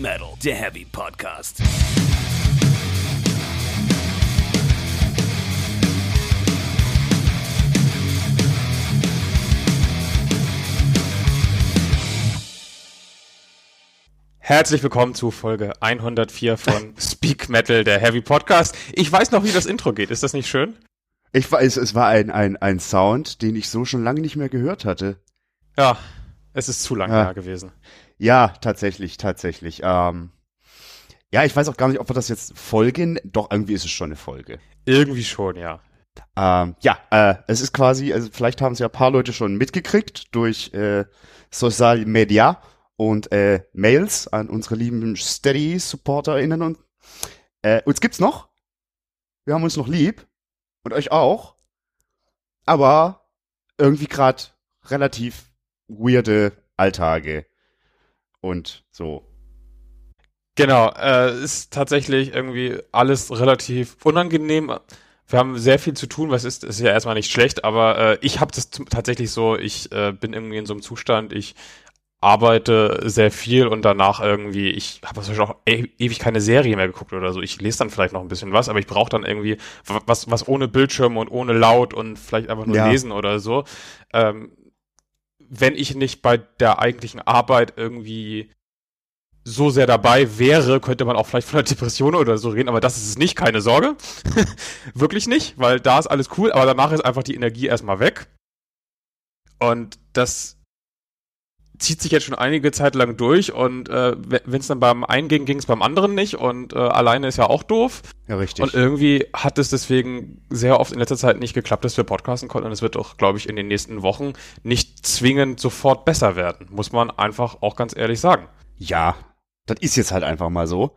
Metal, der Heavy Podcast. Herzlich willkommen zu Folge 104 von Speak Metal, der Heavy Podcast. Ich weiß noch, wie das Intro geht. Ist das nicht schön? Ich weiß, es war ein, ein, ein Sound, den ich so schon lange nicht mehr gehört hatte. Ja, es ist zu lange Ja. da gewesen. Ja, tatsächlich, tatsächlich. Ähm, ja, ich weiß auch gar nicht, ob wir das jetzt folgen. Doch, irgendwie ist es schon eine Folge. Irgendwie schon, ja. Ähm, ja, äh, es ist quasi, also vielleicht haben es ja ein paar Leute schon mitgekriegt durch äh, Social Media und äh, Mails an unsere lieben Steady-SupporterInnen und äh, uns gibt's noch. Wir haben uns noch lieb und euch auch. Aber irgendwie gerade relativ weirde Alltage und so. Genau, äh, ist tatsächlich irgendwie alles relativ unangenehm. Wir haben sehr viel zu tun, was ist, ist ja erstmal nicht schlecht, aber äh, ich habe das tatsächlich so, ich äh, bin irgendwie in so einem Zustand, ich arbeite sehr viel und danach irgendwie, ich habe Beispiel auch e ewig keine Serie mehr geguckt oder so. Ich lese dann vielleicht noch ein bisschen was, aber ich brauche dann irgendwie was, was ohne Bildschirm und ohne Laut und vielleicht einfach nur Ja. lesen oder so. Ähm, wenn ich nicht bei der eigentlichen Arbeit irgendwie so sehr dabei wäre, könnte man auch vielleicht von einer Depression oder so reden, aber das ist es nicht, keine Sorge. Wirklich nicht, weil da ist alles cool, aber danach ist einfach die Energie erstmal weg. Und das zieht sich jetzt schon einige Zeit lang durch und äh, wenn es dann beim einen ging, ging es beim anderen nicht und äh, alleine ist ja auch doof. Ja, richtig. Und irgendwie hat es deswegen sehr oft in letzter Zeit nicht geklappt, dass wir podcasten konnten. Und es wird auch, glaube ich, in den nächsten Wochen nicht zwingend sofort besser werden. Muss man einfach auch ganz ehrlich sagen. Ja, das ist jetzt halt einfach mal so.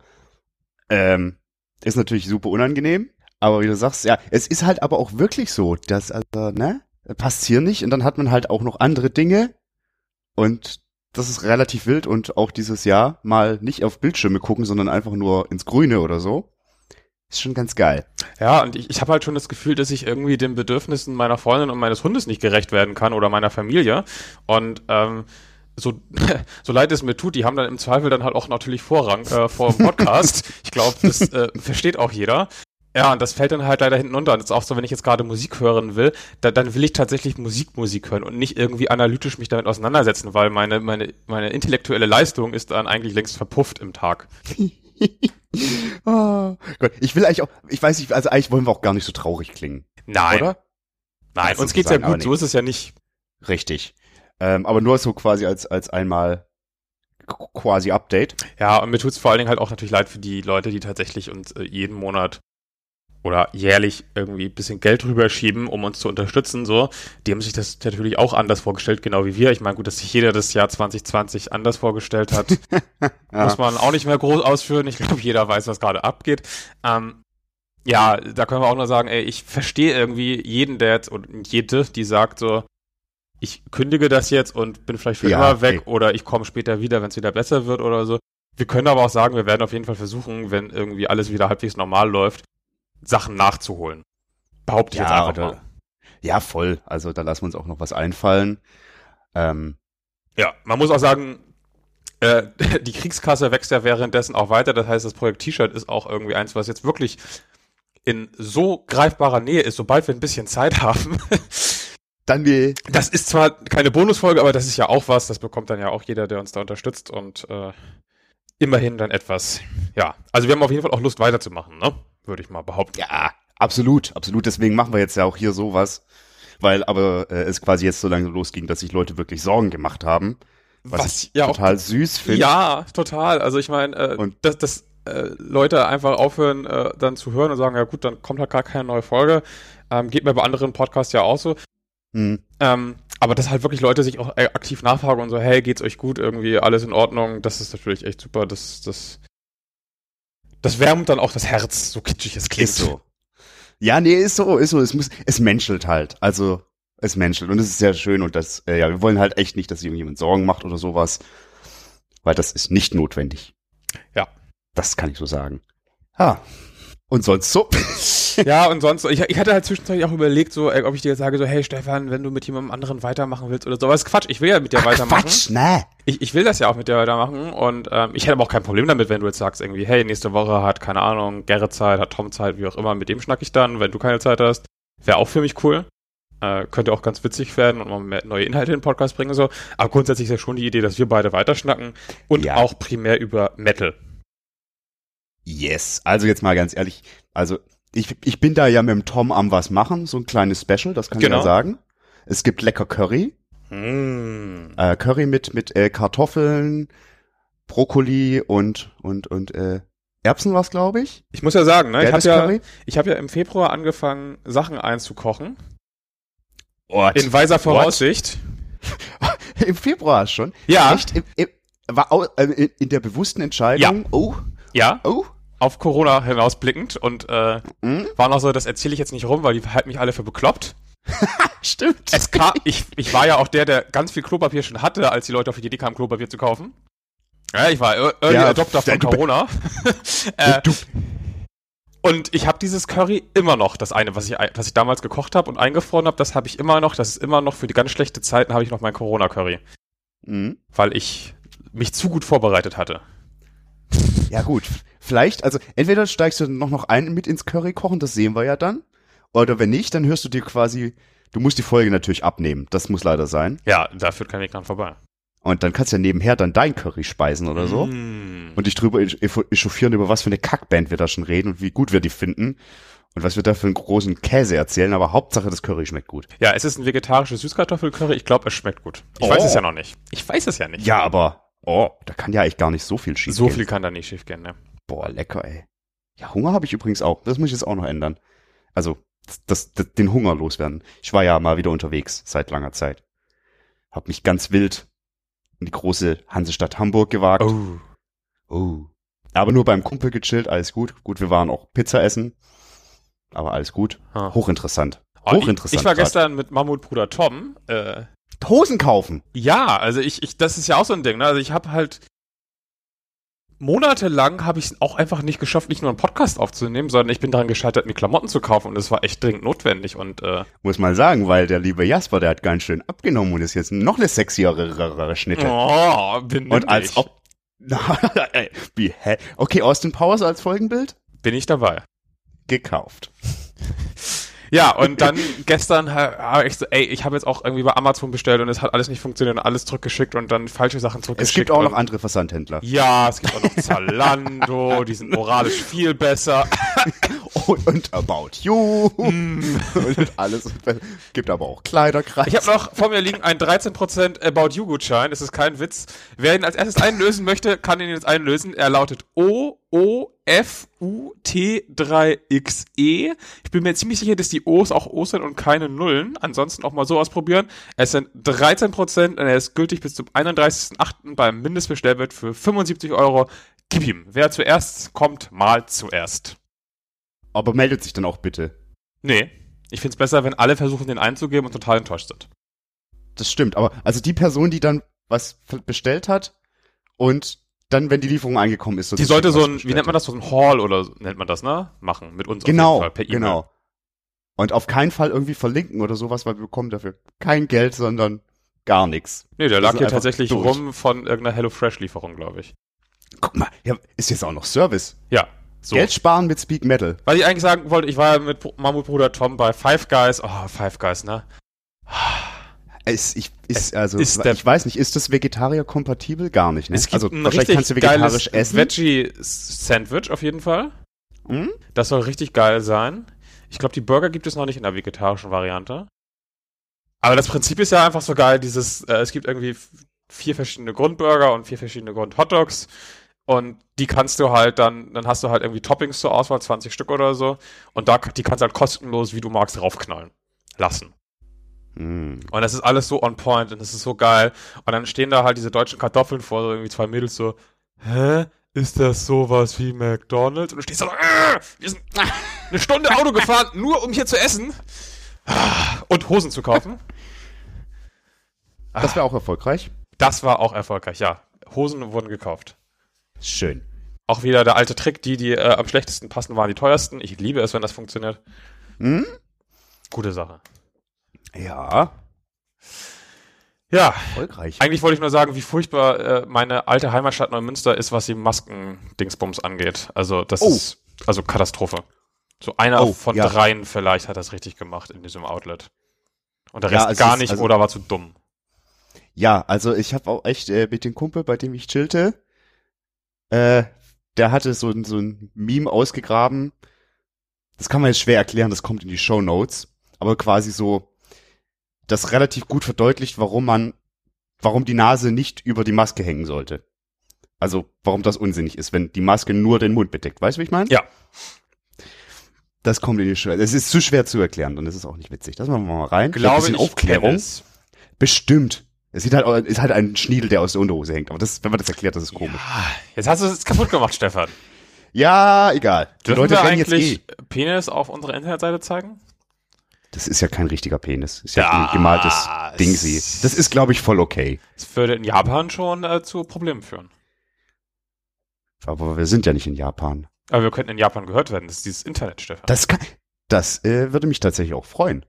Ähm, ist natürlich super unangenehm, aber wie du sagst, ja, es ist halt aber auch wirklich so, dass, also, ne, passt hier nicht und dann hat man halt auch noch andere Dinge und das ist relativ wild und auch dieses Jahr mal nicht auf Bildschirme gucken, sondern einfach nur ins Grüne oder so. Ist schon ganz geil. Ja, und ich, ich habe halt schon das Gefühl, dass ich irgendwie den Bedürfnissen meiner Freundin und meines Hundes nicht gerecht werden kann oder meiner Familie. Und ähm, so, so leid es mir tut, die haben dann im Zweifel dann halt auch natürlich Vorrang äh, vor dem Podcast. ich glaube, das äh, versteht auch jeder. Ja, und das fällt dann halt leider hinten unter. Und das ist auch so, wenn ich jetzt gerade Musik hören will, da, dann will ich tatsächlich Musik, Musik hören und nicht irgendwie analytisch mich damit auseinandersetzen, weil meine, meine, meine intellektuelle Leistung ist dann eigentlich längst verpufft im Tag. oh, Gott, ich will eigentlich auch, ich weiß nicht, also eigentlich wollen wir auch gar nicht so traurig klingen, Nein, oder? nein, uns geht's ja sagen, gut, so ist es ja nicht. Richtig. Ähm, aber nur so quasi als, als einmal qu- quasi Update. Ja, und mir tut's vor allen Dingen halt auch natürlich leid für die Leute, die tatsächlich uns äh, jeden Monat oder jährlich irgendwie ein bisschen Geld rüberschieben, um uns zu unterstützen, so. Die haben sich das natürlich auch anders vorgestellt, genau wie wir. Ich meine, gut, dass sich jeder das Jahr 2020 anders vorgestellt hat, muss man auch nicht mehr groß ausführen. Ich glaube, jeder weiß, was gerade abgeht. Ähm, ja, da können wir auch nur sagen, ey, ich verstehe irgendwie jeden, der jetzt, und jede, die sagt so, ich kündige das jetzt und bin vielleicht für Ja, immer weg ey. oder ich komme später wieder, wenn es wieder besser wird oder so. Wir können aber auch sagen, wir werden auf jeden Fall versuchen, wenn irgendwie alles wieder halbwegs normal läuft, Sachen nachzuholen. Behaupte ich jetzt Ja, einfach oder- mal. Ja, voll. Also da lassen wir uns auch noch was einfallen. Ähm, Ja, man muss auch sagen, äh, die Kriegskasse wächst ja währenddessen auch weiter. Das heißt, das Projekt T-Shirt ist auch irgendwie eins, was jetzt wirklich in so greifbarer Nähe ist, sobald wir ein bisschen Zeit haben. dann wir. Das ist zwar keine Bonusfolge, aber das ist ja auch was. Das bekommt dann ja auch jeder, der uns da unterstützt und äh, immerhin dann etwas. Ja, also wir haben auf jeden Fall auch Lust weiterzumachen, ne? Würde ich mal behaupten. Ja, absolut, absolut. Deswegen machen wir jetzt ja auch hier sowas. Weil aber äh, es quasi jetzt so lange losging, dass sich Leute wirklich Sorgen gemacht haben. Was, ich ja auch total süß finde. Ja, total. Also ich meine, äh, Und- dass, dass äh, Leute einfach aufhören, äh, dann zu hören und sagen, ja gut, dann kommt halt gar keine neue Folge. Ähm, geht mir bei anderen Podcasts ja auch so. Hm. Ähm, aber dass halt wirklich Leute sich auch äh, aktiv nachfragen und so, hey, geht's euch gut, irgendwie alles in Ordnung, das ist natürlich echt super. Das, das, das wärmt dann auch das Herz, so kitschig es klingt. Ist so. Ja, nee, ist so, ist so. Es muss, es menschelt halt. Also, es menschelt. Und es ist sehr schön und das, äh, ja, wir wollen halt echt nicht, dass irgendjemand Sorgen macht oder sowas. Weil das ist nicht notwendig. Ja. Das kann ich so sagen. Ah. Und sonst so? ja, und sonst, ich, ich hatte halt zwischenzeitlich auch überlegt, so, ey, ob ich dir jetzt sage, so, hey Stefan, wenn du mit jemandem anderen weitermachen willst oder so. Ist Quatsch, ich will ja mit dir weitermachen. Quatsch, ne? Ich, ich will das ja auch mit dir weitermachen und ähm, ich hätte aber auch kein Problem damit, wenn du jetzt sagst, irgendwie, hey, nächste Woche hat, keine Ahnung, Gerrit Zeit, hat Tom Zeit, wie auch immer, mit dem schnack ich dann, wenn du keine Zeit hast. Wäre auch für mich cool. Äh, könnte auch ganz witzig werden und mal mehr neue Inhalte in den Podcast bringen und so. Aber grundsätzlich ist ja schon die Idee, dass wir beide weiterschnacken und Ja. auch primär über Metal. Yes. Also jetzt mal ganz ehrlich, also ich, ich bin da ja mit dem Tom am was machen, so ein kleines Special, das kann ich Genau. ja sagen. Es gibt lecker Curry, Mm. äh, Curry mit mit äh, Kartoffeln, Brokkoli und und und äh, Erbsen was, glaube ich. Ich muss ja sagen, ne, ich habe ja, ich hab ja im Februar angefangen, Sachen einzukochen. What? In weiser Voraussicht. Im Februar schon. Ja. Echt? Im, im, war äh, in, in der bewussten Entscheidung. Oh, Ja, oh. Auf Corona hinausblickend und äh, Hm? war noch so, das erzähle ich jetzt nicht rum, weil die halten mich alle für bekloppt. Stimmt. Es kam, ich, ich war ja auch der, der ganz viel Klopapier schon hatte, als die Leute auf die Idee kamen, Klopapier zu kaufen. Ja, ich war Ear- Early Ja, Adopter von du- Corona. äh, und ich habe dieses Curry immer noch, das eine, was ich, was ich damals gekocht habe und eingefroren habe, das habe ich immer noch. Das ist immer noch für die ganz schlechte Zeiten habe ich noch mein Corona-Curry, Mhm. weil ich mich zu gut vorbereitet hatte. Ja gut, vielleicht, also entweder steigst du noch noch ein mit ins Curry kochen, das sehen wir ja dann. Oder wenn nicht, dann hörst du dir quasi, du musst die Folge natürlich abnehmen, das muss leider sein. Ja, da führt kein Weg dran vorbei. Und dann kannst du ja nebenher dann dein Curry speisen oder so. Mm. Und dich drüber echauffieren, über was für eine Kackband wir da schon reden und wie gut wir die finden. Und was wir da für einen großen Käse erzählen, aber Hauptsache das Curry schmeckt gut. Ja, es ist ein vegetarisches Süßkartoffelcurry. Ich glaube, es schmeckt gut. Ich Oh. weiß es ja noch nicht. Ich weiß es ja nicht. Ja, aber, oh, da kann ja eigentlich gar nicht so viel schief so gehen. viel kann da nicht schief gehen, ne? Boah, lecker, ey. Ja, Hunger habe ich übrigens auch. Das muss ich jetzt auch noch ändern. Also, das, das, den Hunger loswerden. Ich war ja mal wieder unterwegs seit langer Zeit. Hab mich ganz wild in die große Hansestadt Hamburg gewagt. Oh. Oh. Aber nur beim Kumpel gechillt, alles gut. Gut, wir waren auch Pizza essen. Aber alles gut. Ah. Hochinteressant. Oh, Hochinteressant. Ich, ich war grad. gestern mit Mammutbruder Tom. Äh, Hosen kaufen. ja, also ich, ich, das ist ja auch so ein Ding. Ne? Also ich habe halt monatelang habe ich es auch einfach nicht geschafft, nicht nur einen Podcast aufzunehmen, sondern ich bin daran gescheitert, mir Klamotten zu kaufen und es war echt dringend notwendig und äh, Muss man sagen, weil der liebe Jasper, der hat ganz schön abgenommen und ist jetzt noch eine sexyere Schnitte. oh, bin Und als ob. Wie, hä? Okay, Austin Powers als Folgenbild? bin ich dabei. Gekauft. Ja, und dann gestern ha- habe ich so, ey, ich habe jetzt auch irgendwie bei Amazon bestellt und es hat alles nicht funktioniert und alles zurückgeschickt und dann falsche Sachen Es zurückgeschickt. gibt auch noch andere Versandhändler. Ja, es gibt auch noch Zalando, die sind moralisch viel besser. Und, About You. und alles. Gibt aber auch Kleiderkreis. Ich habe noch vor mir liegen einen 13% About You Gutschein, das ist kein Witz. Wer ihn als erstes einlösen möchte, kann ihn jetzt einlösen. Er lautet O O F U T 3 X E. Ich bin mir ziemlich sicher, dass die O's auch O's sind und keine Nullen. Ansonsten auch mal so ausprobieren. Es sind 13% und er ist gültig bis zum 31.08. beim Mindestbestellwert für 75 Euro. Gib ihm. Wer zuerst kommt, mal zuerst. Aber meldet sich dann auch bitte. Nee. Ich find's besser, wenn alle versuchen, den einzugeben und total enttäuscht sind. Das stimmt. Aber also die Person, die dann was bestellt hat und dann, wenn die Lieferung angekommen ist, so Die sollte so ein, wie nennt man das, so ein Haul oder so nennt man das, ne? Machen. Mit uns Genau, Fall, per E-Mail. genau. Und auf keinen Fall irgendwie verlinken oder sowas, weil wir bekommen dafür kein Geld, sondern gar nichts. Nee, der lag sind hier tatsächlich durch. rum von irgendeiner HelloFresh-Lieferung, glaube ich. Guck mal, ja, ist jetzt auch noch Service. Ja, so. Geld sparen mit Speak Metal. Was ich eigentlich sagen wollte, ich war ja mit Br- Mammutbruder Tom bei Five Guys. Oh, Five Guys, ne? Es, ich, ist, also, ist ich weiß nicht, ist das Vegetarier-kompatibel? Gar nicht, ne? Es gibt also, ein wahrscheinlich richtig kannst du vegetarisch essen. Veggie-Sandwich auf jeden Fall. Hm? Das soll richtig geil sein. Ich glaube, die Burger gibt es noch nicht in der vegetarischen Variante. Aber das Prinzip ist ja einfach so geil, dieses, äh, es gibt irgendwie vier verschiedene Grundburger und vier verschiedene Grund-Hotdogs. Und die kannst du halt dann, dann hast du halt irgendwie Toppings zur Auswahl, 20 Stück oder so. Und da, die kannst du halt kostenlos, wie du magst, raufknallen lassen. Hm. Und das ist alles so on point und das ist so geil. Und dann stehen da halt diese deutschen Kartoffeln vor, so irgendwie zwei Mädels so, hä? Ist das sowas wie McDonalds? Und du stehst da so, äh, wir sind eine Stunde Auto gefahren, nur um hier zu essen und Hosen zu kaufen. Das wäre auch erfolgreich. Das war auch erfolgreich, ja. Hosen wurden gekauft. Schön. Auch wieder der alte Trick, die, die äh, am schlechtesten passen, waren die teuersten. Ich liebe es, wenn das funktioniert. Hm? Gute Sache. Ja, Ja, erfolgreich. eigentlich wollte ich nur sagen, wie furchtbar äh, meine alte Heimatstadt Neumünster ist, was die Masken-Dingsbums angeht. Also das Oh. ist also Katastrophe. So einer Oh, von ja. dreien vielleicht hat das richtig gemacht in diesem Outlet. Und der Ja, Rest es gar ist- nicht also- oder war zu dumm. Ja, also ich habe auch echt äh, mit dem Kumpel, bei dem ich chillte, äh, der hatte so, ein- so ein Meme ausgegraben. Das kann man jetzt schwer erklären, das kommt in die Show Notes. Aber quasi so, das relativ gut verdeutlicht, warum man, warum die Nase nicht über die Maske hängen sollte. Also, warum das unsinnig ist, wenn die Maske nur den Mund bedeckt. Weißt du, wie ich meine? Ja. Das kommt in die Show. Es ist zu schwer zu erklären und es ist auch nicht witzig. Das machen wir mal rein. Glaube ich Aufklärung. Bestimmt. Es sieht halt, ist halt ein Schniedel, der aus der Unterhose hängt. Aber das, wenn man das erklärt, das ist komisch. Jetzt hast du es kaputt gemacht, Stefan. Ja, egal. Die Dürfen Leute wir rennen jetzt eigentlich eh. Penis auf unserer Internetseite zeigen? Das ist ja kein richtiger Penis. Ist ja, Ja, ein gemaltes es- Dingsy. Das ist, glaube ich, voll okay. Das würde in Japan schon äh, zu Problemen führen. Aber wir sind ja nicht in Japan. Aber wir könnten in Japan gehört werden. Das ist dieses Internet, Stefan. Das kann, das äh, würde mich tatsächlich auch freuen,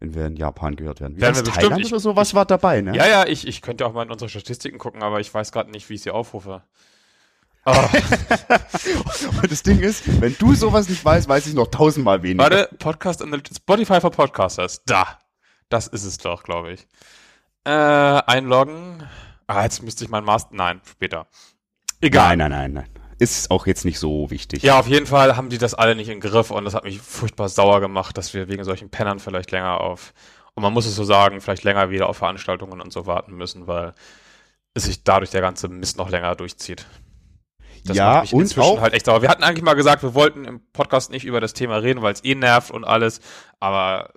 wenn wir in Japan gehört werden. Wie Werden wir bestimmt. Thailand Ich- oder sowas war dabei, ne? Ja, ja, ich, ich könnte auch mal in unsere Statistiken gucken, aber ich weiß gerade nicht, wie ich sie aufrufe. Ah, Und das Ding ist, wenn du sowas nicht weißt, weiß ich noch tausendmal weniger. warte, Podcast Analytics, Spotify for Podcasters. Da. Das ist es doch, glaube ich. Äh, einloggen. Ah, jetzt müsste ich mein Master. Nein, später. Egal. Nein, nein, nein, nein. Ist auch jetzt nicht so wichtig. Ja, auf jeden Fall haben die das alle nicht im Griff und das hat mich furchtbar sauer gemacht, dass wir wegen solchen Pennern vielleicht länger auf, und man muss es so sagen, vielleicht länger wieder auf Veranstaltungen und so warten müssen, weil es sich dadurch der ganze Mist noch länger durchzieht. Das ja, macht mich und inzwischen auch, halt echt sauer. Wir hatten eigentlich mal gesagt, wir wollten im Podcast nicht über das Thema reden, weil es eh nervt und alles, aber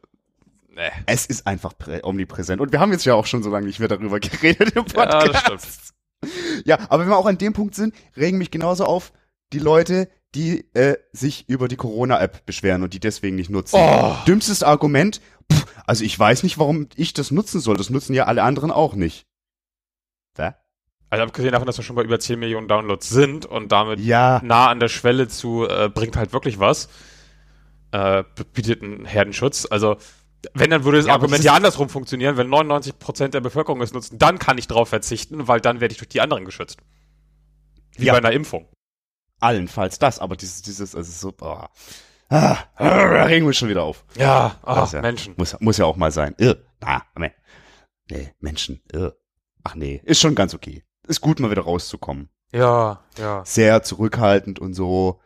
ne. es ist einfach prä omnipräsent. Und wir haben jetzt ja auch schon so lange nicht mehr darüber geredet im Ja, Podcast. das stimmt. Ja, aber wenn wir auch an dem Punkt sind, regen mich genauso auf die Leute, die äh, sich über die Corona-App beschweren und die deswegen nicht nutzen. Oh. Dümmstes Argument, pff, also ich weiß nicht, warum ich das nutzen soll. Das nutzen ja alle anderen auch nicht. Hä? Also abgesehen davon, dass wir schon bei über 10 Millionen Downloads sind und damit Ja, nah an der Schwelle zu äh, bringt halt wirklich was, äh, bietet einen Herdenschutz. Also wenn, dann würde das Ja, Argument ja andersrum funktionieren. Wenn 99% der Bevölkerung es nutzen, dann kann ich drauf verzichten, weil dann werde ich durch die anderen geschützt. Wie Ja. bei einer Impfung. allenfalls das, aber dieses, dieses, also so, boah. Ah, da regen wir schon wieder auf. Ja, ah, ist ja- Menschen. Muss, muss ja auch mal sein. Irr. Na, nee. Nee, Menschen. Irr. Ach nee, ist schon ganz okay. Ist gut, mal wieder rauszukommen. Ja, ja. Sehr zurückhaltend und so.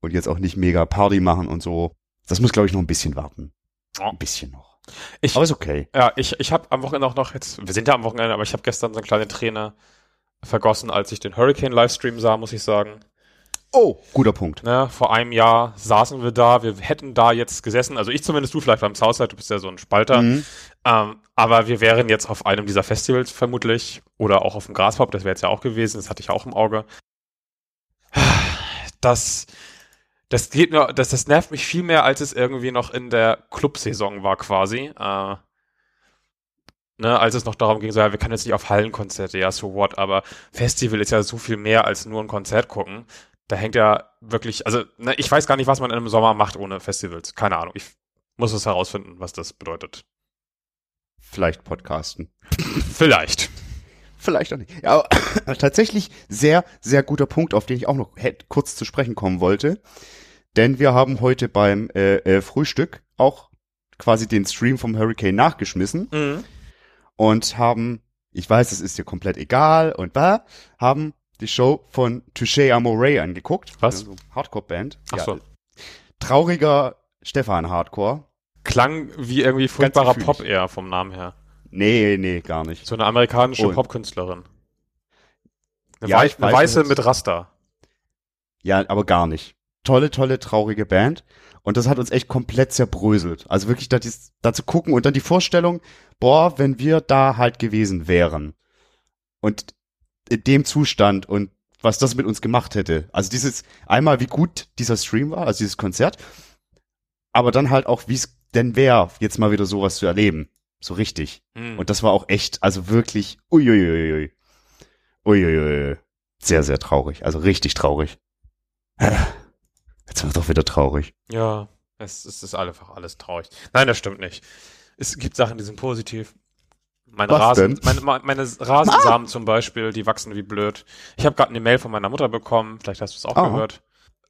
Und jetzt auch nicht mega Party machen und so. Das muss, glaube ich, noch ein bisschen warten. Ein bisschen noch. Ich, Aber ist okay. ja, ich, ich habe am Wochenende auch noch jetzt, wir sind ja am Wochenende, aber ich habe gestern so eine kleine Träne vergossen, als ich den Hurricane-Livestream sah, muss ich sagen. Oh, guter Punkt. Ne, vor einem Jahr saßen wir da, wir hätten da jetzt gesessen, also ich zumindest, du vielleicht beim Southside, du bist ja so ein Spalter, Mhm. ähm, aber wir wären jetzt auf einem dieser Festivals vermutlich oder auch auf dem Graspop, das wäre jetzt ja auch gewesen, das hatte ich auch im Auge. Das, das geht mir, das, das nervt mich viel mehr, als es irgendwie noch in der Clubsaison war quasi. Äh, ne, als es noch darum ging, so, ja, wir können jetzt nicht auf Hallenkonzerte, ja, so what, aber Festival ist ja so viel mehr als nur ein Konzert gucken. Da hängt ja wirklich, also ne, ich weiß gar nicht, was man im Sommer macht ohne Festivals. Keine Ahnung. Ich muss es herausfinden, was das bedeutet. Vielleicht podcasten. Vielleicht. Vielleicht auch nicht. Ja, aber tatsächlich sehr, sehr guter Punkt, auf den ich auch noch kurz zu sprechen kommen wollte. Denn wir haben heute beim äh, äh, Frühstück auch quasi den Stream vom Hurricane nachgeschmissen Mhm. und haben, ich weiß, es ist dir komplett egal und war, haben die Show von Touché Amore angeguckt. Was? Also Hardcore-Band. Ach so. trauriger Stefan Hardcore. Klang wie irgendwie furchtbarer. Pop eher vom Namen her. Nee, nee, gar nicht. So eine amerikanische Und- Popkünstlerin. Eine, Ja, Wei eine weiß, Weiße mit Raster. Ja, aber gar nicht. Tolle, tolle, traurige Band. Und das hat uns echt komplett zerbröselt. Also wirklich da, da zu gucken und dann die Vorstellung, boah, wenn wir da halt gewesen wären. Und in dem Zustand und was das mit uns gemacht hätte. Also dieses, einmal wie gut dieser Stream war, also dieses Konzert. Aber dann halt auch, wie es denn wäre, jetzt mal wieder sowas zu erleben. So richtig. Mhm. Und das war auch echt, also wirklich, uiuiuiui. Uiuiui. Sehr, sehr traurig. Also richtig traurig. Jetzt wird doch wieder traurig. Ja, es, es ist einfach alles traurig. Nein, das stimmt nicht. Es gibt Sachen, die sind positiv. Meine, Was Rasen, denn? meine, meine Rasensamen zum Beispiel, die wachsen wie blöd. Ich habe gerade eine Mail von meiner Mutter bekommen, vielleicht hast du es auch Ah. gehört.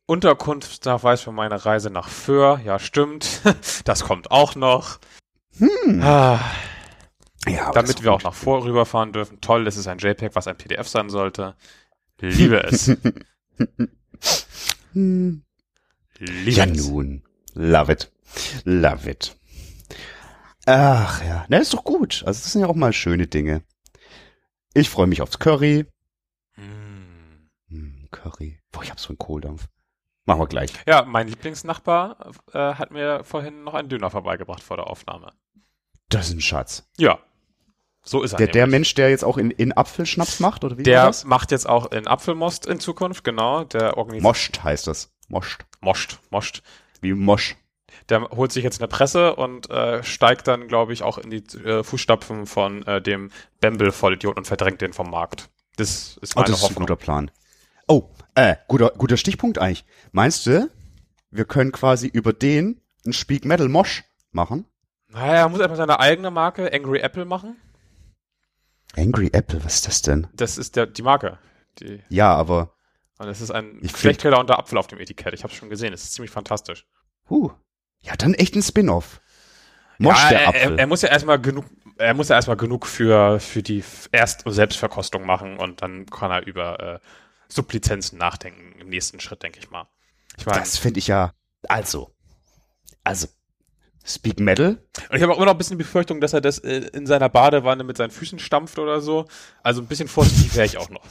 Unterkunftsnachweis für meine Reise nach Föhr, ja stimmt. Das kommt auch noch. Hm. Ah, Ja, damit wir auch nach Vor rüberfahren dürfen. Toll, das ist ein JPEG, was ein PDF sein sollte. Liebe es. Liebe Ja es. nun. Love it. Love it. Ach ja. Na, ist doch gut. Also das sind ja auch mal schöne Dinge. Ich freue mich aufs Curry. Hm, Curry. Boah, ich hab so einen Kohldampf. Machen wir gleich. Ja, mein Lieblingsnachbar äh, hat mir vorhin noch einen Döner vorbeigebracht vor der Aufnahme. Das ist ein Schatz. Ja. So ist er. Der, der. Mensch, der jetzt auch in, in Apfelschnaps macht, oder wie der das? macht jetzt auch in Apfelmost in Zukunft, genau. Der organisiert. Moscht heißt das. Moscht. Moscht. Moscht. Wie Mosch. Der holt sich jetzt eine Presse und äh, steigt dann, glaube ich, auch in die äh, Fußstapfen von äh, dem Bamble-Vollidiot und verdrängt den vom Markt. Das ist Oh, meine das ist ein Hoffnung. guter Plan. Oh, äh, guter, guter Stichpunkt eigentlich. Meinst du, wir können quasi über den einen Speak Metal Mosch machen? Naja, er muss einfach seine eigene Marke Angry Apple machen. Angry Apple, was ist das denn? Das ist der, die Marke. Die, Ja, aber, und es ist ein Schlechtkiller unter Apfel auf dem Etikett. Ich habe schon gesehen. Es ist ziemlich fantastisch. huh. Ja, dann echt ein Spin-off. Mosch ja, der er, Apfel. Er, er muss ja erstmal genug, er muss ja erstmal genug für, für die Erst- und Selbstverkostung machen und dann kann er über äh, Sublizenzen nachdenken im nächsten Schritt, denke ich mal. Ich meine, das finde ich ja, also, also, Speak Metal? und ich habe auch immer noch ein bisschen die Befürchtung, dass er das äh, in seiner Badewanne mit seinen Füßen stampft oder so. Also ein bisschen vorsichtig wäre ich auch noch.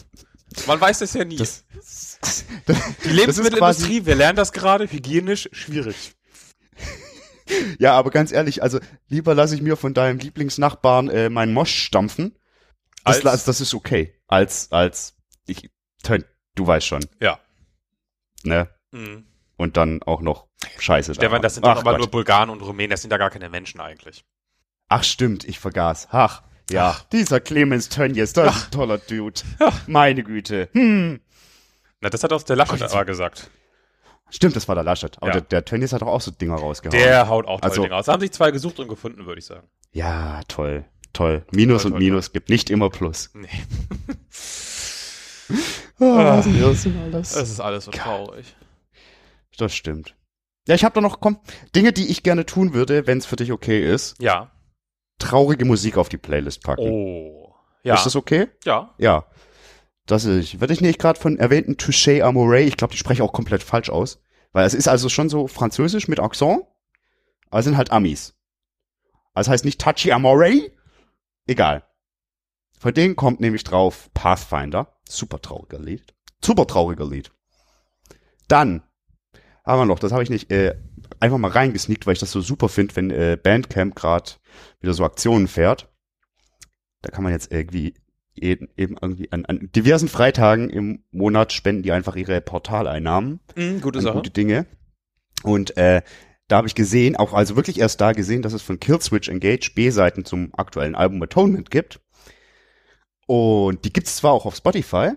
Man weiß das ja nie. Das- die Lebensmittelindustrie, wir lernen das gerade, hygienisch schwierig. Ja, aber ganz ehrlich, also, lieber lasse ich mir von deinem Lieblingsnachbarn äh, meinen Mosch stampfen. Das, Als- das, das ist okay. Als, als, ich, du weißt schon, Ja. ne? Mhm. Und dann auch noch Scheiße. da Stefan, das sind Ach doch aber Gott. nur Bulgaren und Rumänen, das sind ja gar keine Menschen eigentlich. Ach stimmt, ich vergaß. Ach, ja, Ach. dieser Clemens Tönjes, das ist ein toller Dude. Meine Güte. Hm. Na, das hat auch der Laschet aber gesagt. Stimmt, das war der Laschet. Aber Ja. der, der Tönjes hat doch auch so Dinger rausgehauen. Der haut auch toll Also- Dinge aus. Da haben sich zwei gesucht und gefunden, würde ich sagen. ja, toll, toll. Minus Toll, und toll, Minus gibt nicht immer Plus. Nee. Ah, das alles. Es ist alles so traurig. Das stimmt. Ja, ich habe da noch, komm, Dinge, die ich gerne tun würde, wenn es für dich okay ist. Ja. Traurige Musik auf die Playlist packen. Oh. Ja. Ist das okay? ja. Ja. Das ist, werde ich nicht gerade von erwähnten Touché Amore, ich glaube, die spreche auch komplett falsch aus. Weil es ist also schon so französisch mit Accent, aber es sind halt Amis. Also es heißt nicht Touchy Amore, egal. Von denen kommt nämlich drauf Pathfinder, super trauriger Lied. Super trauriger Lied. Dann haben wir noch, das habe ich nicht äh, einfach mal reingesneakt, weil ich das so super finde, wenn äh, Bandcamp gerade wieder so Aktionen fährt. Da kann man jetzt irgendwie jeden, eben irgendwie an, an diversen Freitagen im Monat spenden die einfach ihre Portaleinnahmen Mhm, gute Sache. gute Dinge. Und äh, da habe ich gesehen, auch also wirklich erst da gesehen, dass es von Killswitch Engage B-Seiten zum aktuellen Album Atonement gibt. Und die gibt's zwar auch auf Spotify,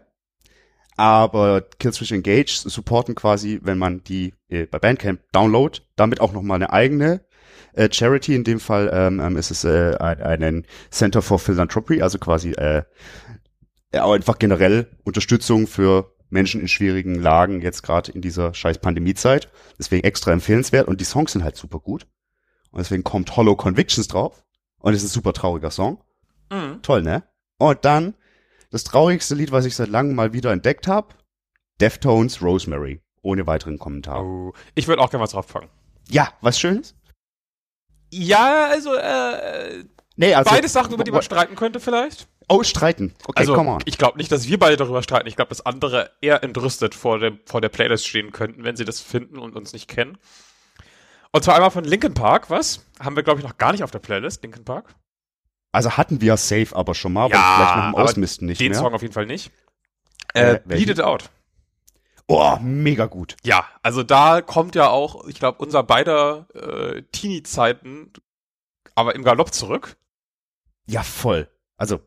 aber Killswitch Engage supporten quasi, wenn man die äh, bei Bandcamp download, damit auch nochmal eine eigene äh, Charity. In dem Fall ähm, ähm, ist es äh, ein, einen Center for Philanthropy, also quasi äh, einfach generell Unterstützung für Menschen in schwierigen Lagen, jetzt gerade in dieser scheiß Pandemiezeit. Deswegen extra empfehlenswert und die Songs sind halt super gut. Und deswegen kommt Hollow Convictions drauf. Und es ist ein super trauriger Song. Mhm. Toll, ne? Und dann das traurigste Lied, was ich seit langem mal wieder entdeckt habe. Deftones Rosemary. Ohne weiteren Kommentar. Oh. Ich würde auch gerne was draufpacken. Ja, was Schönes? Ja, also, äh, Nee, also. beide Sachen, über die man streiten könnte vielleicht. Oh, streiten. Okay, also, come on. ich glaube nicht, dass wir beide darüber streiten. Ich glaube, dass andere eher entrüstet vor, dem, vor der Playlist stehen könnten, wenn sie das finden und uns nicht kennen. Und zwar einmal von Linkin Park, was? Haben wir, glaube ich, noch gar nicht auf der Playlist, Linkin Park. Also hatten wir safe aber schon mal, aber Ja, vielleicht nach dem aber Ausmisten nicht Den mehr. Song auf jeden Fall nicht. Äh, Äh? Bleed It Out. Oh, mega gut. Ja, also da kommt ja auch, ich glaube, unser beider äh, Teenie-Zeiten, aber im Galopp zurück. Ja, voll. Also,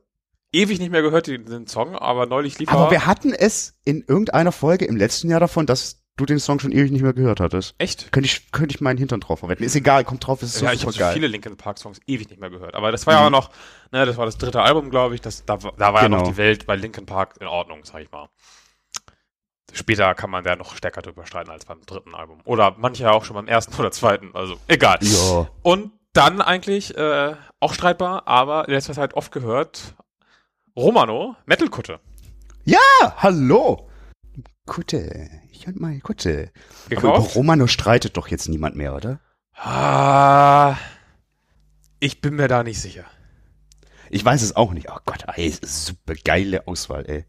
ewig nicht mehr gehört, den, den Song, aber neulich lief Aber er. wir hatten es in irgendeiner Folge im letzten Jahr davon, dass du den Song schon ewig nicht mehr gehört hattest. Echt? Könnte ich, könnte ich meinen Hintern drauf verwetten. Ist egal, kommt drauf, ist so ja, ich habe so viele Linkin Park Songs ewig nicht mehr gehört. Aber das war ja auch noch, ne, das war das dritte Album, glaube ich. Das, da, da war ja Genau. noch die Welt bei Linkin Park in Ordnung, sag ich mal. Später kann man da noch stärker drüber streiten als beim dritten Album. Oder manche auch schon beim ersten oder zweiten. Also egal. Ja. Und dann eigentlich äh, auch streitbar, aber in letzter Zeit oft gehört Romano, Metal-Kutte. Ah, hallo. Kutte. Ich und meine Kutte. Aber über Gekauft? Romano streitet doch jetzt niemand mehr, oder? Ah, ich bin mir da nicht sicher. Ich weiß es auch nicht. Oh Gott, ey, super geile Auswahl, ey.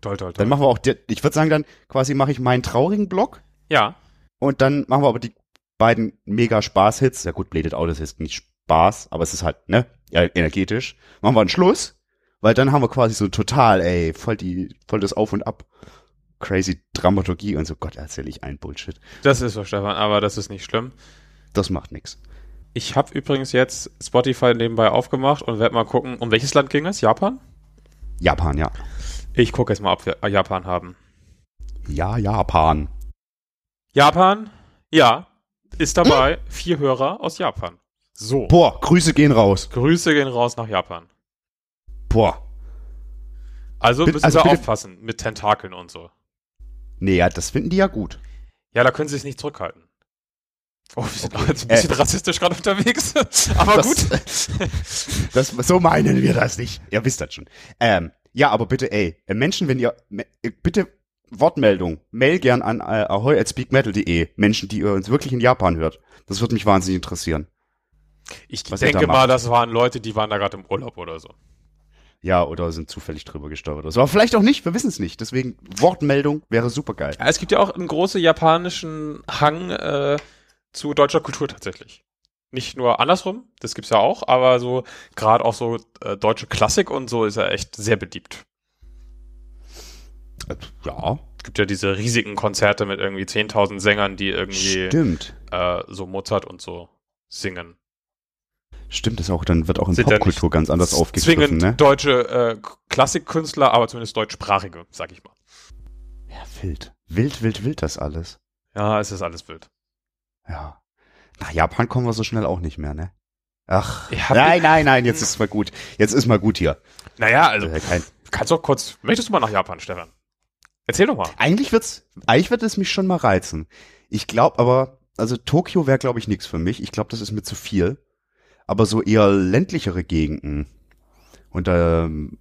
Toll, toll, toll. Dann machen wir auch, ich würde sagen, dann quasi mache ich meinen traurigen Block ja, und dann machen wir aber die beiden mega Spaß-Hits. Ja gut, Bladed Out ist jetzt nicht Spaß, aber es ist halt, ne, ja, energetisch. Machen wir einen Schluss, weil dann haben wir quasi so total, ey, voll die, voll das Auf und Ab. Crazy Dramaturgie und so. Gott, erzähle ich ein Bullshit. das ist so, Stefan, aber das ist nicht schlimm. Das macht nix. Ich habe übrigens jetzt Spotify nebenbei aufgemacht und werde mal gucken, um welches Land ging es? Japan? Japan, ja. Ich gucke jetzt mal, ob wir Japan haben. Ja, Japan. Japan? Ja, ist dabei. Vier Hörer aus Japan. So. Boah, Grüße gehen raus. Grüße gehen raus nach Japan. Boah. Also müssen also wir bitte- aufpassen mit Tentakeln und so. Nee, ja, das finden die ja gut. Ja, da können sie sich nicht zurückhalten. Oh, wir sind Okay. auch jetzt ein bisschen Äh. rassistisch gerade unterwegs. Aber Das- gut. Das, so meinen wir das nicht. Ihr wisst das schon. Ähm, ja, aber bitte, ey, Menschen, wenn ihr, bitte Wortmeldung, mail gern an äh, ahoy at speakmetal.de, Menschen, die ihr uns wirklich in Japan hört. Das würde mich wahnsinnig interessieren. Ich denke da mal, das waren Leute, die waren da gerade im Urlaub oder so. Ja, oder sind zufällig drüber gestolpert oder so. Aber vielleicht auch nicht, wir wissen es nicht. Deswegen, Wortmeldung wäre super geil. Ja, es gibt ja auch einen großen japanischen Hang äh, zu deutscher Kultur tatsächlich. Nicht nur andersrum, das gibt's ja auch, aber so gerade auch so äh, deutsche Klassik und so ist er echt sehr beliebt. Äh, Ja, Es gibt ja diese riesigen Konzerte mit irgendwie 10.000 Sängern, die irgendwie stimmt. äh, so Mozart und so singen. Stimmt, das auch, dann wird auch in Sind Popkultur ganz anders aufgegriffen, Zwingend ne? deutsche äh, Klassikkünstler, aber zumindest deutschsprachige, sag ich mal. Ja, wild. Wild, wild, wild das alles. Ja, es ist alles wild. Ja. Nach Japan kommen wir so schnell auch nicht mehr, ne? Ach. Nein, nein, nein, jetzt ist mal gut. Jetzt ist mal gut hier. Naja, also Äh, kein, kannst doch kurz, möchtest du mal nach Japan, Stefan? Erzähl doch mal. eigentlich wird's, eigentlich wird es mich schon mal reizen. Ich glaube aber, also Tokio wäre glaube ich nichts für mich. Ich glaube, das ist mir zu viel. Aber so eher ländlichere Gegenden. Und ähm,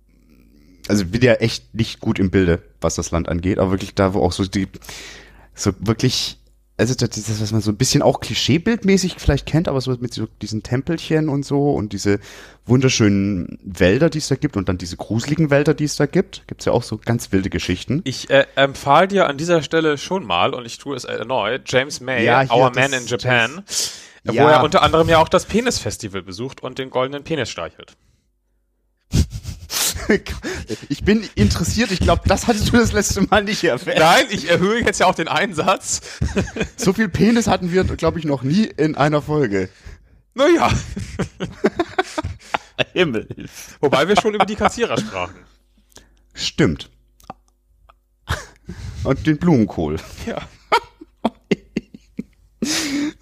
also bin ja echt nicht gut im Bilde, was das Land angeht, aber wirklich da, wo auch so die, so wirklich, also das, das was man so ein bisschen auch klischeebildmäßig vielleicht kennt, aber so mit so diesen Tempelchen und so und diese wunderschönen Wälder, die es da gibt und dann diese gruseligen Wälder, die es da gibt, gibt's ja auch so ganz wilde Geschichten. Ich äh, empfahl dir an dieser Stelle schon mal, und ich tue es erneut, James May, Ja, Our das- Man in Japan, äh, wo Ja. er unter anderem ja auch das Penis-Festival besucht und den goldenen Penis streichelt. Ich bin interessiert, ich glaube, das hattest du das letzte Mal nicht erwähnt. Nein, ich erhöhe jetzt ja auch den Einsatz. So viel Penis hatten wir, glaube ich, noch nie in einer Folge. Naja, Himmel. wobei wir schon über die Kassierer sprachen. Stimmt. Und den Blumenkohl. Ja.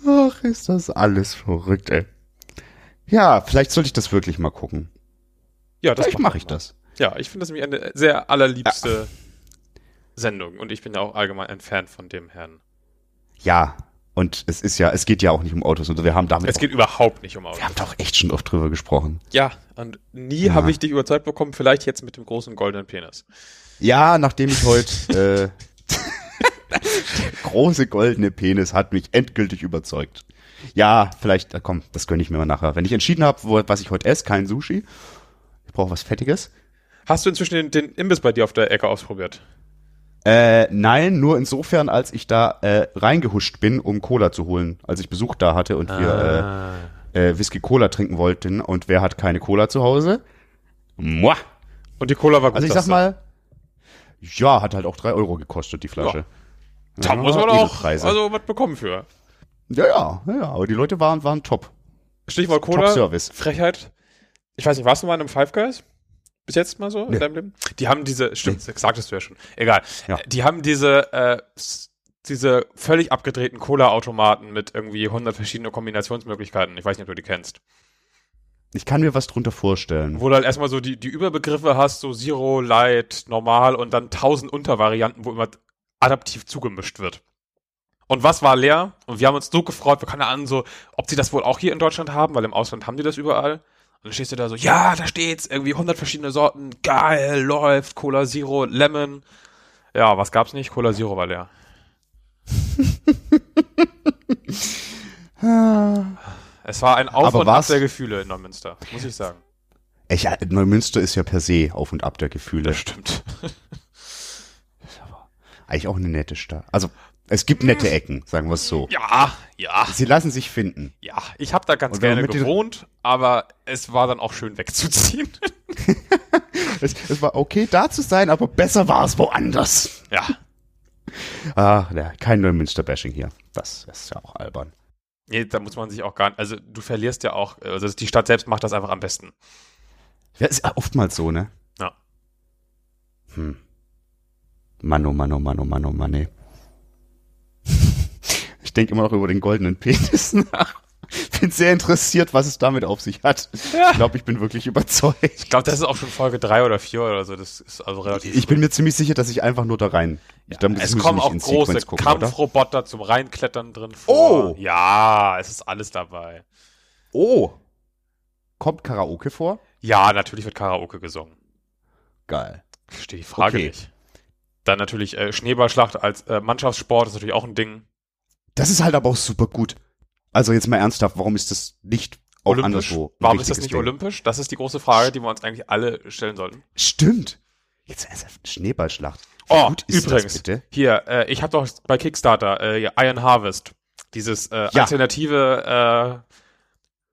Ach, ist das alles verrückt, ey. Ja, vielleicht sollte ich das wirklich mal gucken. Ja, das Vielleicht mache ich wir. das. Ja, ich finde das nämlich eine sehr allerliebste Sendung und ich bin ja auch allgemein ein Fan von dem Herrn. Ja, und es ist ja, es geht ja auch nicht um Autos und wir haben damit Es geht überhaupt nicht um Autos. wir haben doch echt schon oft drüber gesprochen. Ja, und nie Ja. habe ich dich überzeugt bekommen, vielleicht jetzt mit dem großen goldenen Penis. Ja, nachdem ich heute äh, große goldene Penis hat mich endgültig überzeugt. Ja, vielleicht, äh, komm, das gönne ich mir mal nachher. Wenn ich entschieden habe, wo- was ich heute esse, kein Sushi. Ich brauche was Fettiges. Hast du inzwischen den, den Imbiss bei dir auf der Ecke ausprobiert? Äh, nein, nur insofern, als ich da äh, reingehuscht bin, um Cola zu holen, als ich Besuch da hatte und Ah. wir äh, äh, Whisky Cola trinken wollten. Und wer hat keine Cola zu Hause? Moi. Und die Cola war gut. Also ich sag mal, ja, hat halt auch drei Euro gekostet, die Flasche. du. Da muss man auch also was bekommen für. ja, ja, ja, aber die Leute waren, waren top. Stichwort Cola, Top-Service. Frechheit. Ich weiß nicht, warst du mal in einem Five Guys? bis jetzt mal so Nee. in deinem Leben? Die haben diese, stimmt, das sagtest du ja schon. Egal. Ja. Die haben diese, äh, diese völlig abgedrehten Cola-Automaten mit irgendwie 100 verschiedene Kombinationsmöglichkeiten. Ich weiß nicht, ob du die kennst. Ich kann mir was drunter vorstellen. Wo du halt erstmal so die, die Überbegriffe hast, so Zero, Light, Normal und dann tausend Untervarianten, wo immer adaptiv zugemischt wird. Und was war leer? Und wir haben uns so gefreut, wir keine Ahnung, so, ob sie das wohl auch hier in Deutschland haben, weil im Ausland haben die das überall. Und dann stehst du da so, ja, da steht's, irgendwie 100 verschiedene Sorten, geil, läuft, Cola Zero, Lemon. Ja, was gab's nicht? Cola Zero war leer. Es war ein Auf und Ab der Gefühle in Neumünster, muss ich sagen. Ich, ja, Neumünster ist ja per se auf und ab der Gefühle. Das stimmt. Eigentlich auch eine nette Stadt. Also, es gibt nette Ecken, sagen wir es so. Ja, ja. Sie lassen sich finden. Ja, ich habe da ganz gerne gewohnt, aber es war dann auch schön wegzuziehen. Es, es war okay, da zu sein, aber besser war es woanders. ja. Ah, ja, kein Neumünster-Bashing hier. Das ist ja auch albern. Nee, da muss man sich auch gar nicht, also du verlierst ja auch, also die Stadt selbst macht das einfach am besten. Ja, ist ja oftmals so, ne? Ja. Hm. Mann, oh Mann, oh Mann, oh Mann, oh Mann, ey. Ich denke immer noch über den goldenen Penis nach. Bin sehr interessiert, was es damit auf sich hat. Ja. Ich glaube, ich bin wirklich überzeugt. Ich glaube, das ist auch schon Folge drei oder vier oder so, das ist also relativ. Ich bin mir ziemlich sicher, dass ich einfach nur da rein. Das es kommen auch große gucken, oder? Kampfroboter zum Reinklettern drin vor. Oh! Ja, es ist alles dabei. Oh! Kommt Karaoke vor? Ja, natürlich wird Karaoke gesungen. Geil. Verstehe die Frage Okay. nicht. Dann natürlich äh, Schneeballschlacht als äh, Mannschaftssport ist natürlich auch ein Ding. Das ist halt aber auch super gut. Also jetzt mal ernsthaft, warum ist das nicht auch Olympisch? anderswo? Warum ist das nicht Ding? olympisch? Das ist die große Frage, die wir uns eigentlich alle stellen sollten. Stimmt. Jetzt ernsthaft, Schneeballschlacht. Wie Oh, gut ist übrigens, bitte? hier, äh, ich habe doch bei Kickstarter äh, Iron Harvest, dieses äh, Ja. alternative äh,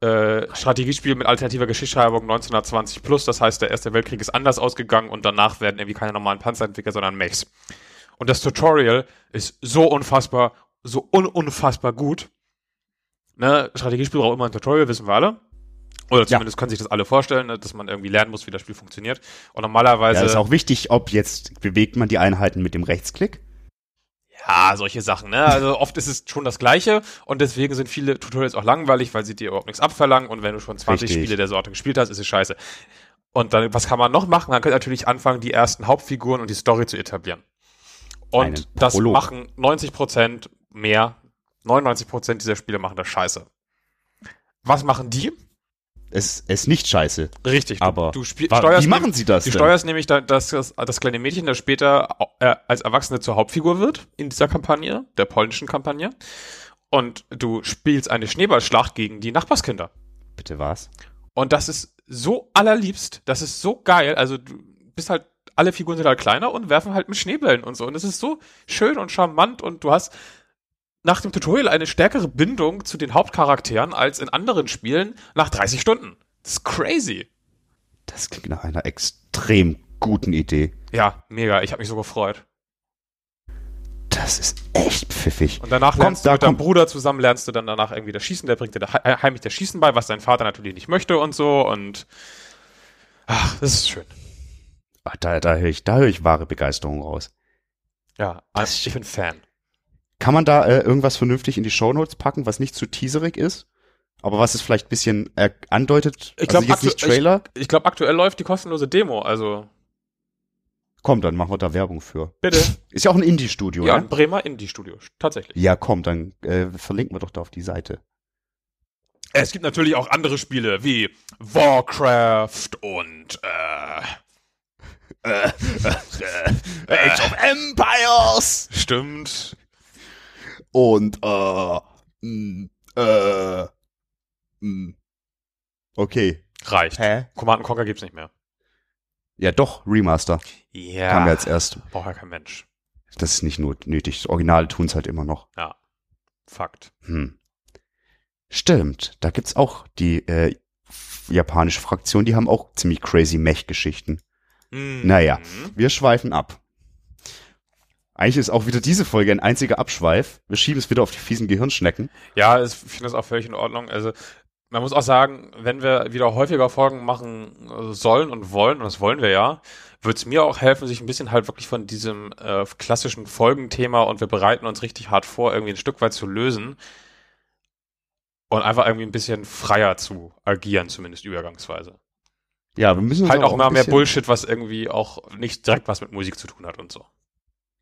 äh, Strategiespiel mit alternativer Geschichtsschreibung 1920 plus. Das heißt, der Erste Weltkrieg ist anders ausgegangen und danach werden irgendwie keine normalen Panzer entwickelt, sondern Mechs. Und das Tutorial ist so unfassbar, so un unfassbar gut. Ne, Strategiespiel braucht immer ein Tutorial, wissen wir alle. Oder zumindest können sich das alle vorstellen, ne, dass man irgendwie lernen muss, wie das Spiel funktioniert. Und normalerweise. Ja, ist auch wichtig, ob jetzt bewegt man die Einheiten mit dem Rechtsklick. Ja, solche Sachen, ne? Also oft ist es schon das Gleiche und deswegen sind viele Tutorials auch langweilig, weil sie dir überhaupt nichts abverlangen und wenn du schon 20 Richtig. Spiele der Sorte gespielt hast, ist es scheiße. Und dann, was kann man noch machen? Man könnte natürlich anfangen, die ersten Hauptfiguren und die Story zu etablieren. Und das machen 90 Prozent mehr, 99 Prozent dieser Spiele machen das scheiße. Was machen die? Es es ist nicht scheiße. Richtig, du, Aber du wa- steuerst wie machen sie das Du denn? steuerst nämlich da, das, das, das kleine Mädchen, das später äh, als Erwachsene zur Hauptfigur wird in dieser Kampagne, der polnischen Kampagne. Und du spielst eine Schneeballschlacht gegen die Nachbarskinder. Bitte was? Und das ist so allerliebst, das ist so geil. Also du bist halt, alle Figuren sind halt kleiner und werfen halt mit Schneebällen und so. Und es ist so schön und charmant und du hast nach dem Tutorial eine stärkere Bindung zu den Hauptcharakteren als in anderen Spielen nach 30 Stunden. Das ist crazy. Das klingt nach einer extrem guten Idee. Ja, mega. Ich habe mich so gefreut. Das ist echt pfiffig. Und danach Kommt, lernst du da mit deinem Bruder zusammen, lernst du dann danach irgendwie das Schießen, der bringt dir da he- heimlich das Schießen bei, was dein Vater natürlich nicht möchte und so und ach, das ist schön. Ah, da, da höre ich, da höre ich wahre Begeisterung raus. Ja, Das- ich bin Fan. Kann man da äh, irgendwas vernünftig in die Shownotes packen, was nicht zu teaserig ist? Aber was es vielleicht ein bisschen äh, andeutet? Ich glaub, also jetzt Trailer? Ich glaube, aktuell läuft die kostenlose Demo, also Komm, dann machen wir da Werbung für. bitte. Ist ja auch ein Indie-Studio, ja, ne? ein Bremer Indie-Studio, tatsächlich. Ja, komm, dann äh, verlinken wir doch da auf die Seite. Es gibt natürlich auch andere Spiele wie Warcraft und äh, Age of Empires! stimmt. Und, äh, mh, äh, mh. Okay. Reicht. Hä? Command Conquer gibt's nicht mehr. Ja, doch, Remaster. Ja. Kam ja jetzt erst. Braucht ja kein Mensch. Das ist nicht nur nötig. Das Original tun's halt immer noch. Ja. Fakt. Hm. Stimmt. Da gibt's auch die äh, japanische Fraktion, die haben auch ziemlich crazy Mech-Geschichten. Mhm. Naja. Wir schweifen ab. Eigentlich ist auch wieder diese Folge ein einziger Abschweif. Wir schieben es wieder auf die fiesen Gehirnschnecken. Ja, ich finde das auch völlig in Ordnung. Also man muss auch sagen, wenn wir wieder häufiger Folgen machen äh, sollen und wollen, und das wollen wir ja, wird es mir auch helfen, sich ein bisschen halt wirklich von diesem äh, klassischen Folgenthema und wir bereiten uns richtig hart vor, irgendwie ein Stück weit zu lösen und einfach irgendwie ein bisschen freier zu agieren, zumindest übergangsweise. Ja, wir müssen Halt aber auch mal mehr Bullshit, was irgendwie auch nicht direkt was mit Musik zu tun hat und so.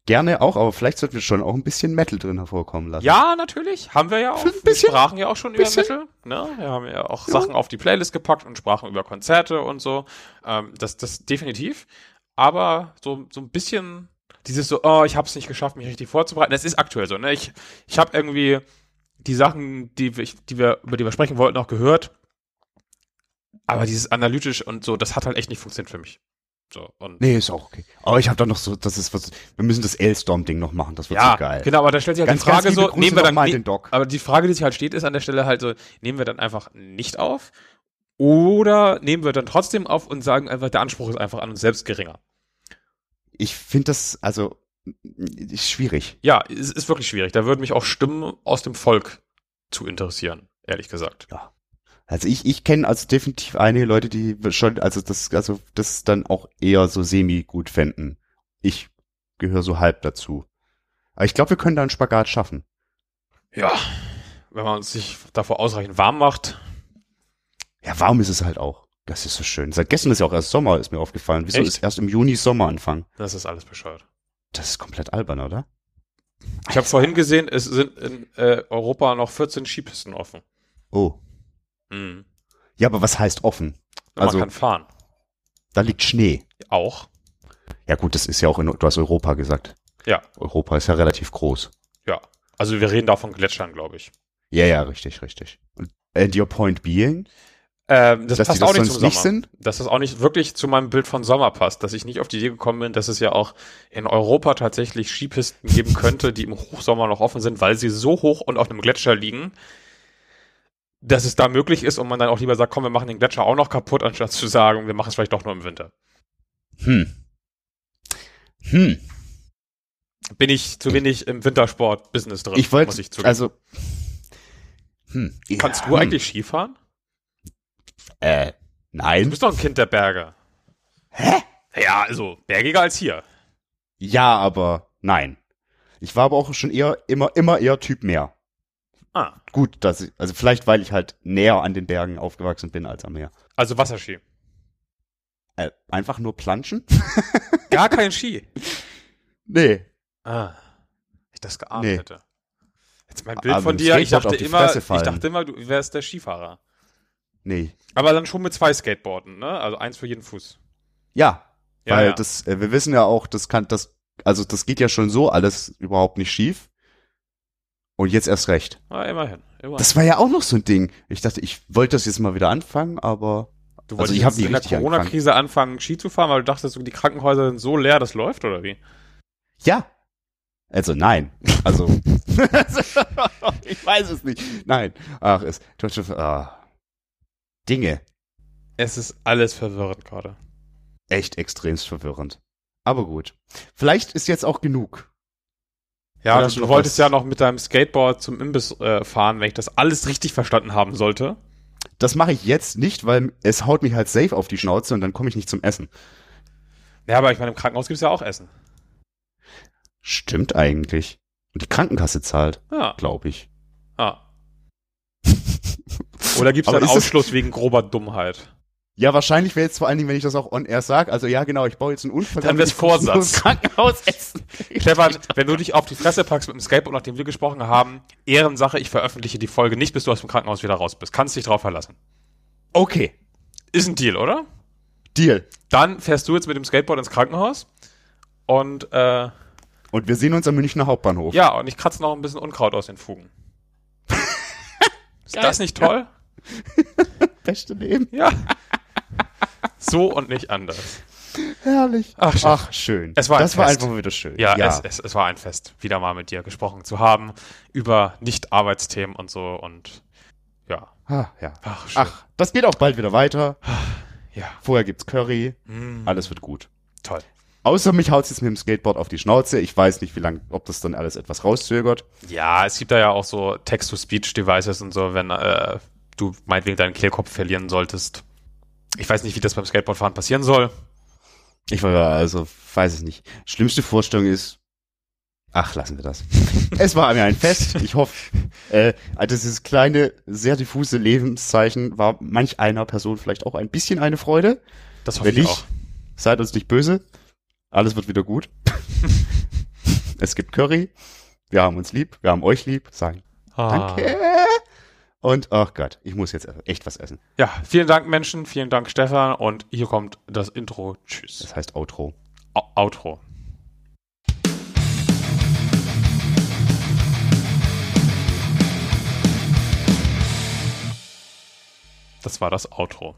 Gerne auch, aber vielleicht sollten wir schon auch ein bisschen Metal drin hervorkommen lassen. Ja, natürlich. Haben wir ja auch. Ein bisschen. wir sprachen ja auch schon über Bisschen. Metal. Ne? Wir haben ja auch Sachen auf die Playlist gepackt und sprachen über Konzerte und so. Ähm, das, das definitiv. Aber so, so ein bisschen dieses so, oh, ich habe es nicht geschafft, mich richtig vorzubereiten. Das ist aktuell so. Ne? Ich, ich habe irgendwie die Sachen, die wir, die wir, über die wir sprechen wollten, auch gehört. Aber dieses analytisch und so, das hat halt echt nicht funktioniert für mich. So, und Nee, ist auch okay. Aber ich habe da noch so, das ist was, wir müssen das L-Storm-Ding noch machen, das wird ja, so geil. genau, aber da stellt sich halt Ganz, die Frage so, nehmen wir dann nochmal ne- den Doc. Aber die Frage, die sich halt steht, ist an der Stelle halt so, nehmen wir dann einfach nicht auf oder nehmen wir dann trotzdem auf und sagen einfach, der Anspruch ist einfach an uns selbst geringer. Ich finde das, also, ist schwierig. Ja, es ist wirklich schwierig. Da würden mich auch Stimmen aus dem Volk zu interessieren, ehrlich gesagt. Also ich, ich kenne also definitiv einige Leute, die schon, also das, also das dann auch eher so semi gut fänden. Ich gehöre so halb dazu. Aber ich glaube, wir können da einen Spagat schaffen. Ja, wenn man sich davor ausreichend warm macht. Ja, warm ist es halt auch. Das ist so schön. Seit gestern ist ja auch erst Sommer, ist mir aufgefallen. Wieso Echt? ist erst im Juni Sommer anfangen? Das ist alles bescheuert. Das ist komplett albern, oder? Ich habe vorhin gesehen, es sind in äh, Europa noch 14 Skipisten offen. Oh. Mhm. Ja, aber was heißt offen? Also- man kann fahren. Da liegt Schnee. Auch. Ja gut, das ist ja auch in, du hast Europa gesagt. Ja. Europa ist ja relativ groß. Ja. Also wir reden da von Gletschern, glaube ich. Ja, ja, richtig, richtig. Und and your point being, Ähm, das dass passt das auch nicht zum nicht Sommer. sind? dass das auch nicht wirklich zu meinem Bild von Sommer passt, dass ich nicht auf die Idee gekommen bin, dass es ja auch in Europa tatsächlich Skipisten geben könnte, die im Hochsommer noch offen sind, weil sie so hoch und auf einem Gletscher liegen, dass es da möglich ist und man dann auch lieber sagt, komm, wir machen den Gletscher auch noch kaputt, anstatt zu sagen, wir machen es vielleicht doch nur im Winter. Hm. Hm. Bin ich zu wenig im Wintersport-Business drin, Ich wollte, muss ich zugeben. also, hm. Kannst ja, du eigentlich Skifahren? Äh, Du nein. bist doch ein Kind der Berge. Hä? Ja, also bergiger als hier. Ja, aber nein. Ich war aber auch schon eher, immer, immer eher Typ Meer. Ah, Gut, dass ich, also vielleicht, weil ich halt näher an den Bergen aufgewachsen bin als am Meer. also Wasserski. Äh, einfach nur planschen? Gar kein Ski. Nee. Ah, ich das geahnt Nee. hätte. Jetzt mein Bild Aber von dir, ich dachte immer, ich dachte immer, du wärst der Skifahrer. Nee. Aber dann schon mit zwei Skateboarden, ne? Also eins für jeden Fuß. Ja. Ja, weil ja. das, äh, wir wissen ja auch, das kann, das, also das geht ja schon so alles überhaupt nicht schief. Und jetzt erst recht. Ah, immerhin. immerhin. Das war ja auch noch so ein Ding. Ich dachte, ich wollte das jetzt mal wieder anfangen, aber du also wolltest ich hab jetzt nie in der Corona-Krise anfangen, Ski zu fahren, weil du dachtest, die Krankenhäuser sind so leer, das läuft, oder wie? ja. Also nein. Also ich weiß es nicht. Nein. Ach, es ah. Dinge. Es ist alles verwirrend gerade. Echt extremst verwirrend. Aber gut. Vielleicht ist jetzt auch genug. Ja, du, du wolltest was? ja noch mit deinem Skateboard zum Imbiss äh, fahren, wenn ich das alles richtig verstanden haben sollte. Das mache ich jetzt nicht, weil es haut mich halt safe auf die Schnauze und dann komme ich nicht zum Essen. Ja, aber ich meine, im Krankenhaus gibt's ja auch Essen. Stimmt eigentlich. Und die Krankenkasse zahlt, Ja. glaube ich. Ah. Oder dann ist das- Ausschluss wegen grober Dummheit? Ja, wahrscheinlich wäre jetzt vor allen Dingen, wenn ich das auch on air sage. Also ja, genau, ich baue jetzt einen Unfall. Dann kostenlos Vorsatz. Krankenhaus essen. Stefan, wenn du dich auf die Fresse packst mit dem Skateboard, nachdem wir gesprochen haben, Ehrensache, ich veröffentliche die Folge nicht, bis du aus dem Krankenhaus wieder raus bist. Kannst dich drauf verlassen. Okay, Ist ein Deal, oder? Deal. Dann fährst du jetzt mit dem Skateboard ins Krankenhaus und äh, Und wir sehen uns am Münchner Hauptbahnhof. ja, und ich kratze noch ein bisschen Unkraut aus den Fugen. Ist Geil. das nicht toll? Beste Leben. Ja. So und nicht anders. Herrlich. Ach, schön. Ach schön. Es war ein das war Fest. einfach wieder schön. Ja, Es, es, es war ein Fest, wieder mal mit dir gesprochen zu haben über Nicht-Arbeitsthemen und so und ja. Ah, ja. Ach, schön. Ach, das geht auch bald wieder weiter. Ja. Vorher gibt's Curry. Mm, Alles wird gut. toll. Außer mich haut's jetzt mit dem Skateboard auf die Schnauze. Ich weiß nicht, wie lange, ob das dann alles etwas rauszögert. Ja, es gibt da ja auch so Text-to-Speech-Devices und so, wenn äh, du meinetwegen deinen Kehlkopf verlieren solltest. Ich weiß nicht, wie das beim Skateboardfahren passieren soll. Ich war also, weiß es nicht. Schlimmste Vorstellung ist, ach, lassen wir das. es war mir ein Fest. Ich hoffe, äh, dieses kleine, sehr diffuse Lebenszeichen war manch einer Person vielleicht auch ein bisschen eine Freude. Das hoffe Wenn ich nicht, auch. seid uns nicht böse. Alles wird wieder gut. es gibt Curry. Wir haben uns lieb. Wir haben euch lieb. Sagen Ah. Danke. Und, ach Gott, ich muss jetzt echt was essen. Ja, vielen Dank Menschen, vielen Dank Stefan und hier kommt das Intro. Tschüss. Das heißt Outro. Au- Outro. Das war das Outro.